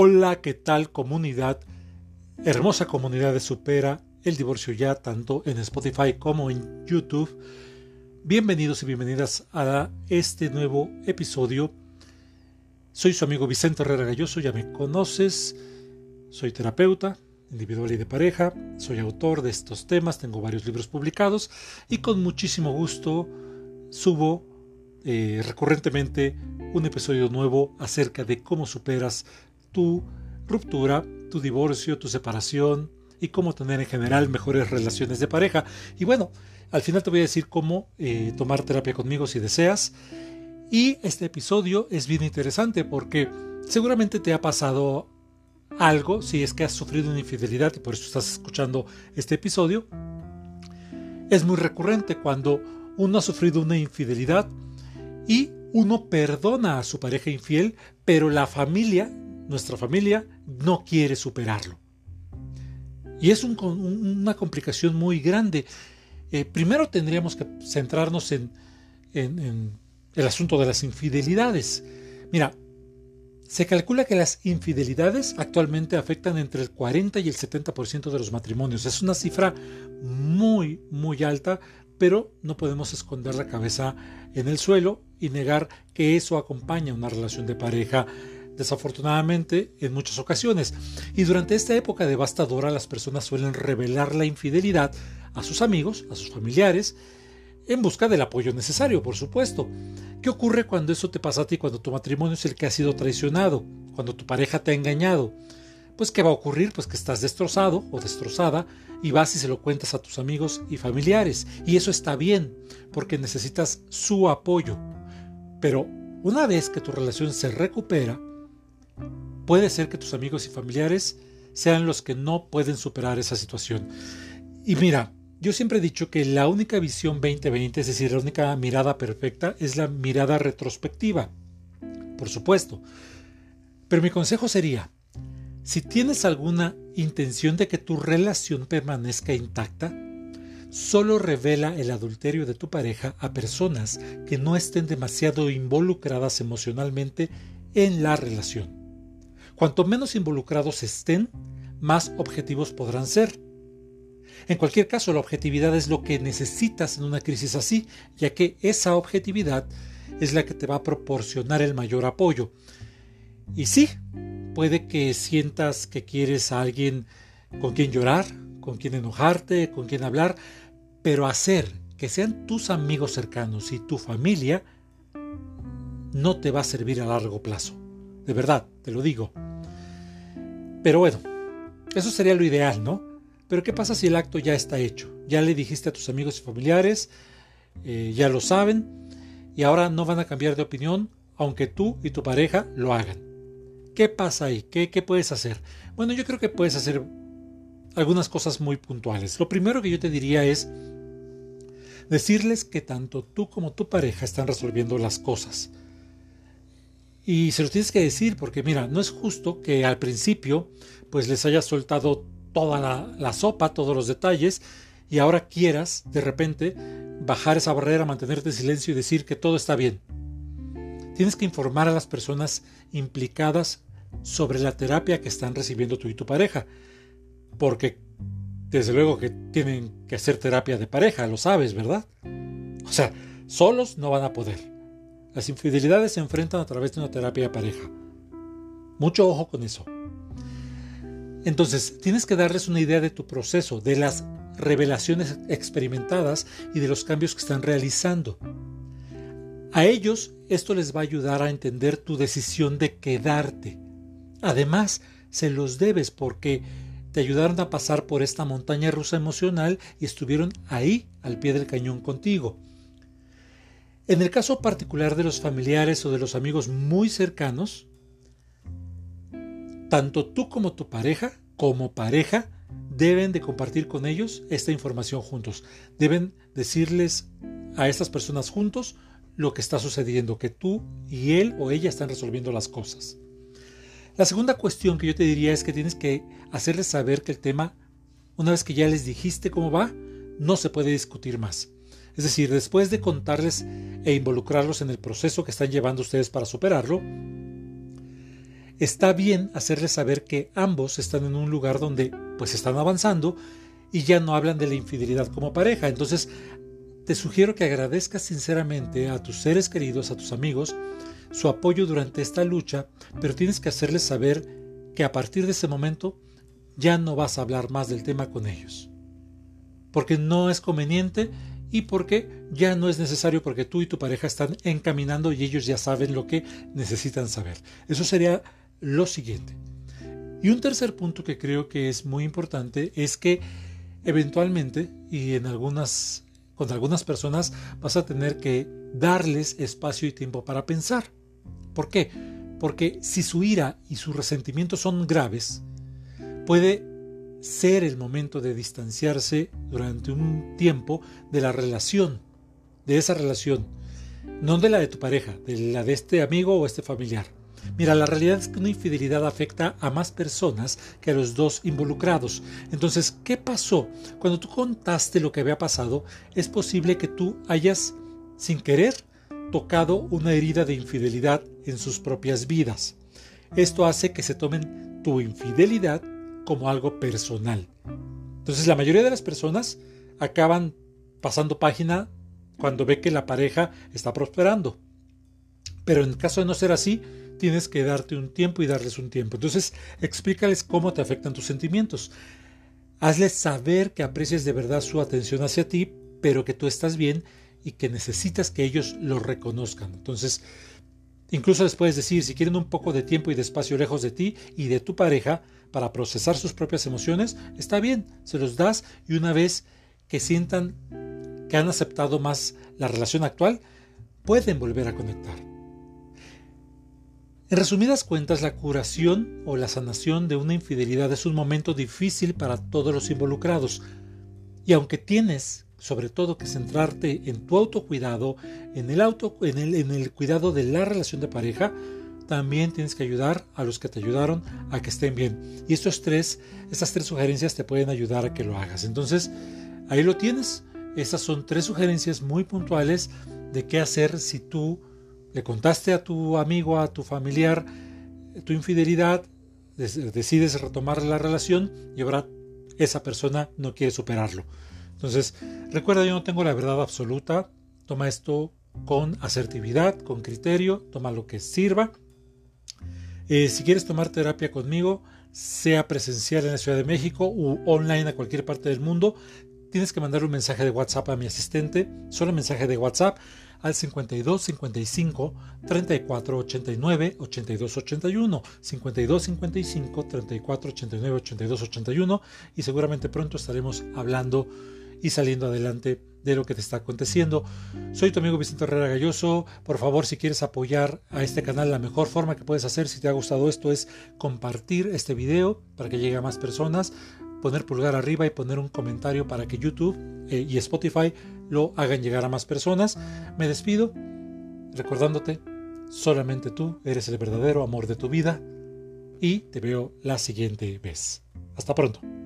Hola, ¿qué tal comunidad? Hermosa comunidad de Supera el divorcio ya tanto en Spotify como en YouTube. Bienvenidos y bienvenidas a este nuevo episodio. Soy su amigo Vicente Herrera Galloso, ya me conoces. Soy terapeuta individual y de pareja, soy autor de estos temas, tengo varios libros publicados y con muchísimo gusto subo eh, recurrentemente un episodio nuevo acerca de cómo superas tu ruptura, tu divorcio, tu separación y cómo tener en general mejores relaciones de pareja. Y bueno, al final te voy a decir cómo eh, tomar terapia conmigo si deseas. Y este episodio es bien interesante porque seguramente te ha pasado algo si es que has sufrido una infidelidad y por eso estás escuchando este episodio. Es muy recurrente cuando uno ha sufrido una infidelidad y uno perdona a su pareja infiel, pero la familia nuestra familia no quiere superarlo. Y es una complicación muy grande. Eh, primero tendríamos que centrarnos en, en el asunto de las infidelidades. Mira, se calcula que las infidelidades actualmente afectan entre el 40 y el 70% de los matrimonios. Es una cifra muy, muy alta, pero no podemos esconder la cabeza en el suelo y negar que eso acompaña una relación de pareja desafortunadamente en muchas ocasiones. Y durante esta época devastadora las personas suelen revelar la infidelidad a sus amigos, a sus familiares, en busca del apoyo necesario, por supuesto. ¿Qué ocurre cuando eso te pasa a ti, cuando tu matrimonio es el que ha sido traicionado, cuando tu pareja te ha engañado? Pues ¿qué va a ocurrir? Pues que estás destrozado o destrozada y vas y se lo cuentas a tus amigos y familiares. Y eso está bien, porque necesitas su apoyo. Pero una vez que tu relación se recupera, puede ser que tus amigos y familiares sean los que no pueden superar esa situación. Y mira, yo siempre he dicho que la única visión 2020, es decir, la única mirada perfecta, es la mirada retrospectiva. Por supuesto. Pero mi consejo sería, si tienes alguna intención de que tu relación permanezca intacta, solo revela el adulterio de tu pareja a personas que no estén demasiado involucradas emocionalmente en la relación. Cuanto menos involucrados estén, más objetivos podrán ser. En cualquier caso, la objetividad es lo que necesitas en una crisis así, ya que esa objetividad es la que te va a proporcionar el mayor apoyo. Y sí, puede que sientas que quieres a alguien con quien llorar, con quien enojarte, con quien hablar, pero hacer que sean tus amigos cercanos y tu familia no te va a servir a largo plazo. De verdad, te lo digo. Pero bueno, eso sería lo ideal, ¿no? Pero ¿qué pasa si el acto ya está hecho? Ya le dijiste a tus amigos y familiares, eh, ya lo saben, y ahora no van a cambiar de opinión, aunque tú y tu pareja lo hagan. ¿Qué pasa ahí? ¿Qué, ¿Qué puedes hacer? Bueno, yo creo que puedes hacer algunas cosas muy puntuales. Lo primero que yo te diría es decirles que tanto tú como tu pareja están resolviendo las cosas. Y se los tienes que decir porque mira, no es justo que al principio pues les hayas soltado toda la, sopa, todos los detalles y ahora quieras de repente bajar esa barrera, mantenerte en silencio y decir que todo está bien. Tienes que informar a las personas implicadas sobre la terapia que están recibiendo tú y tu pareja. Porque desde luego que tienen que hacer terapia de pareja, lo sabes, ¿verdad? O sea, solos no van a poder. Las infidelidades se enfrentan a través de una terapia de pareja. Mucho ojo con eso. Entonces, tienes que darles una idea de tu proceso, de las revelaciones experimentadas y de los cambios que están realizando. A ellos esto les va a ayudar a entender tu decisión de quedarte. Además, se los debes porque te ayudaron a pasar por esta montaña rusa emocional y estuvieron ahí al pie del cañón contigo. En el caso particular de los familiares o de los amigos muy cercanos, tanto tú como tu pareja, como pareja, deben de compartir con ellos esta información juntos. Deben decirles a estas personas juntos lo que está sucediendo, que tú y él o ella están resolviendo las cosas. La segunda cuestión que yo te diría es que tienes que hacerles saber que el tema, una vez que ya les dijiste cómo va, no se puede discutir más. Es decir, después de contarles e involucrarlos en el proceso que están llevando ustedes para superarlo, está bien hacerles saber que ambos están en un lugar donde pues están avanzando y ya no hablan de la infidelidad como pareja. Entonces, te sugiero que agradezcas sinceramente a tus seres queridos, a tus amigos, su apoyo durante esta lucha, pero tienes que hacerles saber que a partir de ese momento ya no vas a hablar más del tema con ellos. Porque no es conveniente y porque ya no es necesario porque tú y tu pareja están encaminando y ellos ya saben lo que necesitan saber. Eso sería lo siguiente. Y un tercer punto que creo que es muy importante es que eventualmente y en algunas con algunas personas vas a tener que darles espacio y tiempo para pensar. ¿Por qué? Porque si su ira y su resentimiento son graves, puede ser el momento de distanciarse durante un tiempo de la relación, de esa relación, no de la de tu pareja, de la de este amigo o este familiar. Mira, la realidad es que una infidelidad afecta a más personas que a los dos involucrados. Entonces, ¿qué pasó? Cuando tú contaste lo que había pasado, es posible que tú hayas, sin querer, tocado una herida de infidelidad en sus propias vidas. Esto hace que se tomen tu infidelidad como algo personal. Entonces la mayoría de las personas acaban pasando página cuando ve que la pareja está prosperando. Pero en caso de no ser así, tienes que darte un tiempo y darles un tiempo. Entonces, explícales cómo te afectan tus sentimientos. Hazles saber que aprecias de verdad su atención hacia ti, pero que tú estás bien y que necesitas que ellos lo reconozcan. Entonces, incluso les puedes decir, si quieren un poco de tiempo y de espacio lejos de ti y de tu pareja para procesar sus propias emociones, está bien, se los das y una vez que sientan que han aceptado más la relación actual, pueden volver a conectar. En resumidas cuentas, la curación o la sanación de una infidelidad es un momento difícil para todos los involucrados. Y aunque tienes sobre todo que centrarte en tu autocuidado, en el, auto, en el, en el cuidado de la relación de pareja, también tienes que ayudar a los que te ayudaron a que estén bien. Y estos tres, estas tres sugerencias te pueden ayudar a que lo hagas. Entonces, ahí lo tienes. Estas son tres sugerencias muy puntuales de qué hacer si tú le contaste a tu amigo, a tu familiar, tu infidelidad, decides retomar la relación y ahora esa persona no quiere superarlo. Entonces, recuerda, yo no tengo la verdad absoluta. Toma esto con asertividad, con criterio, toma lo que sirva. Eh, si quieres tomar terapia conmigo, sea presencial en la Ciudad de México u online a cualquier parte del mundo, tienes que mandar un mensaje de WhatsApp a mi asistente, solo mensaje de WhatsApp al 52 55 34 89 82 81 52 55 34 89 82 81 y seguramente pronto estaremos hablando y saliendo adelante de lo que te está aconteciendo. Soy tu amigo Vicente Herrera Galloso. Por favor, si quieres apoyar a este canal, la mejor forma que puedes hacer si te ha gustado esto es compartir este video para que llegue a más personas poner pulgar arriba y poner un comentario para que YouTube eh, y Spotify lo hagan llegar a más personas. Me despido recordándote, solamente tú eres el verdadero amor de tu vida y te veo la siguiente vez. Hasta pronto.